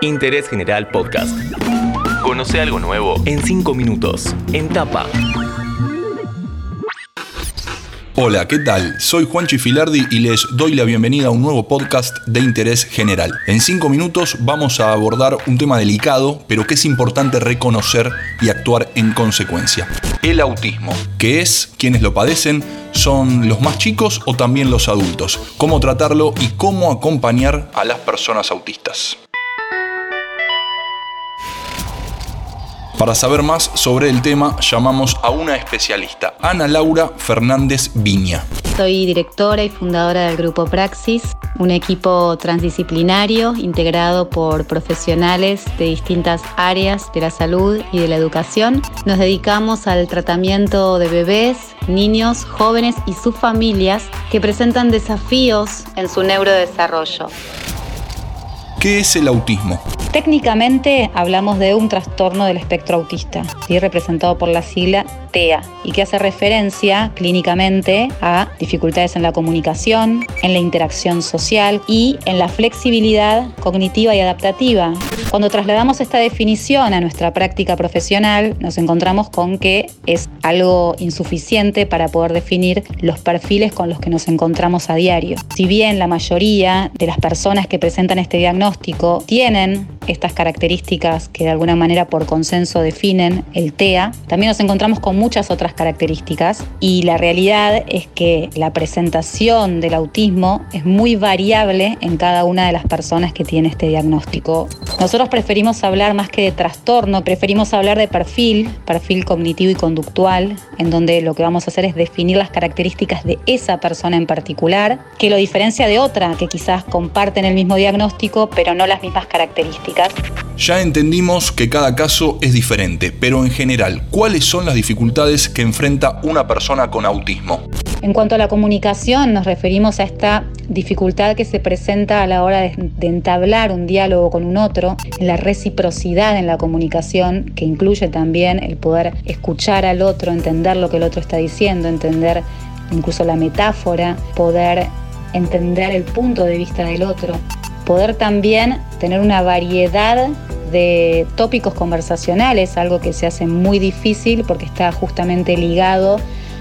Interés General Podcast. Conoce algo nuevo en 5 minutos, en tapa. Hola, ¿qué tal? Soy Juanchi Filardi y les doy la bienvenida a un nuevo podcast de interés general. En cinco minutos vamos a abordar un tema delicado, pero que es importante reconocer y actuar en consecuencia. El autismo, que es quienes lo padecen, son los más chicos o también los adultos. Cómo tratarlo y cómo acompañar a las personas autistas. Para saber más sobre el tema, llamamos a una especialista, Ana Laura Fernández Viña. Soy directora y fundadora del grupo Praxis, un equipo transdisciplinario integrado por profesionales de distintas áreas de la salud y de la educación. Nos dedicamos al tratamiento de bebés, niños, jóvenes y sus familias que presentan desafíos en su neurodesarrollo. ¿Qué es el autismo? Técnicamente hablamos de un trastorno del espectro autista, representado por la sigla TEA, y que hace referencia clínicamente a dificultades en la comunicación, en la interacción social y en la flexibilidad cognitiva y adaptativa. Cuando trasladamos esta definición a nuestra práctica profesional, nos encontramos con que es algo insuficiente para poder definir los perfiles con los que nos encontramos a diario. Si bien la mayoría de las personas que presentan este diagnóstico tienen estas características que de alguna manera por consenso definen el TEA, también nos encontramos con muchas otras características y la realidad es que la presentación del autismo es muy variable en cada una de las personas que tiene este diagnóstico. Nosotros preferimos hablar más que de trastorno, preferimos hablar de perfil, perfil cognitivo y conductual, en donde lo que vamos a hacer es definir las características de esa persona en particular, que lo diferencia de otra que quizás comparten el mismo diagnóstico pero no las mismas características. Ya entendimos que cada caso es diferente, pero en general, ¿cuáles son las dificultades que enfrenta una persona con autismo? En cuanto a la comunicación, nos referimos a esta dificultad que se presenta a la hora de, entablar un diálogo con un otro, la reciprocidad en la comunicación, que incluye también el poder escuchar al otro, entender lo que el otro está diciendo, entender incluso la metáfora, poder entender el punto de vista del otro, poder también tener una variedad de tópicos conversacionales, algo que se hace muy difícil porque está justamente ligado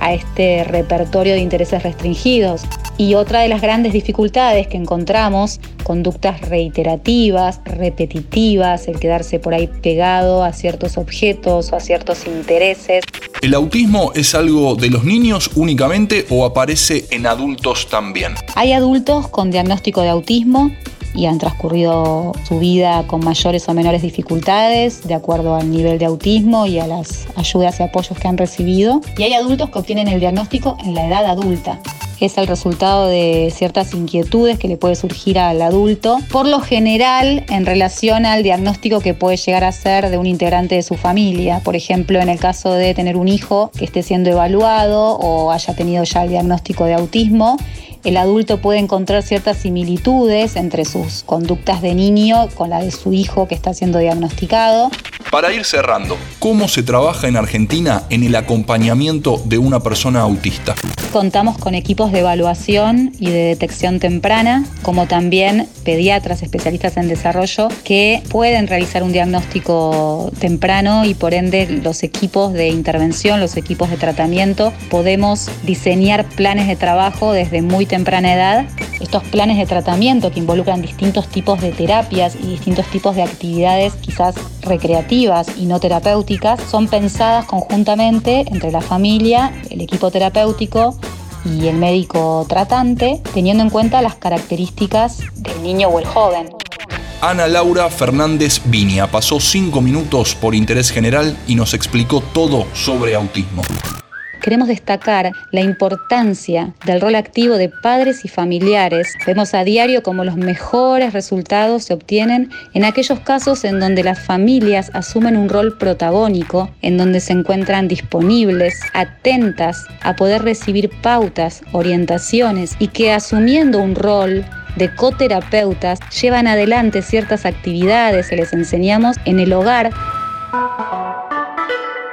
a este repertorio de intereses restringidos. Y otra de las grandes dificultades que encontramos, conductas reiterativas, repetitivas, el quedarse por ahí pegado a ciertos objetos o a ciertos intereses. ¿El autismo es algo de los niños únicamente o aparece en adultos también? Hay adultos con diagnóstico de autismo y han transcurrido su vida con mayores o menores dificultades de acuerdo al nivel de autismo y a las ayudas y apoyos que han recibido. Y hay adultos que obtienen el diagnóstico en la edad adulta. Es el resultado de ciertas inquietudes que le puede surgir al adulto, por lo general en relación al diagnóstico que puede llegar a ser de un integrante de su familia. Por ejemplo, en el caso de tener un hijo que esté siendo evaluado o haya tenido ya el diagnóstico de autismo, el adulto puede encontrar ciertas similitudes entre sus conductas de niño con la de su hijo que está siendo diagnosticado. Para ir cerrando, ¿cómo se trabaja en Argentina en el acompañamiento de una persona autista? Contamos con equipos de evaluación y de detección temprana, como también pediatras especialistas en desarrollo que pueden realizar un diagnóstico temprano y por ende los equipos de intervención, los equipos de tratamiento, podemos diseñar planes de trabajo desde muy temprana edad. Estos planes de tratamiento que involucran distintos tipos de terapias y distintos tipos de actividades quizás recreativas y no son pensadas conjuntamente entre la familia, el equipo terapéutico y el médico tratante, teniendo en cuenta las características del niño o el joven. Ana Laura Fernández Viña pasó cinco minutos por interés general y nos explicó todo sobre autismo queremos destacar la importancia del rol activo de padres y familiares. Vemos a diario cómo los mejores resultados se obtienen en aquellos casos en donde las familias asumen un rol protagónico, en donde se encuentran disponibles, atentas a poder recibir pautas, orientaciones y que asumiendo un rol de coterapeutas llevan adelante ciertas actividades que les enseñamos en el hogar.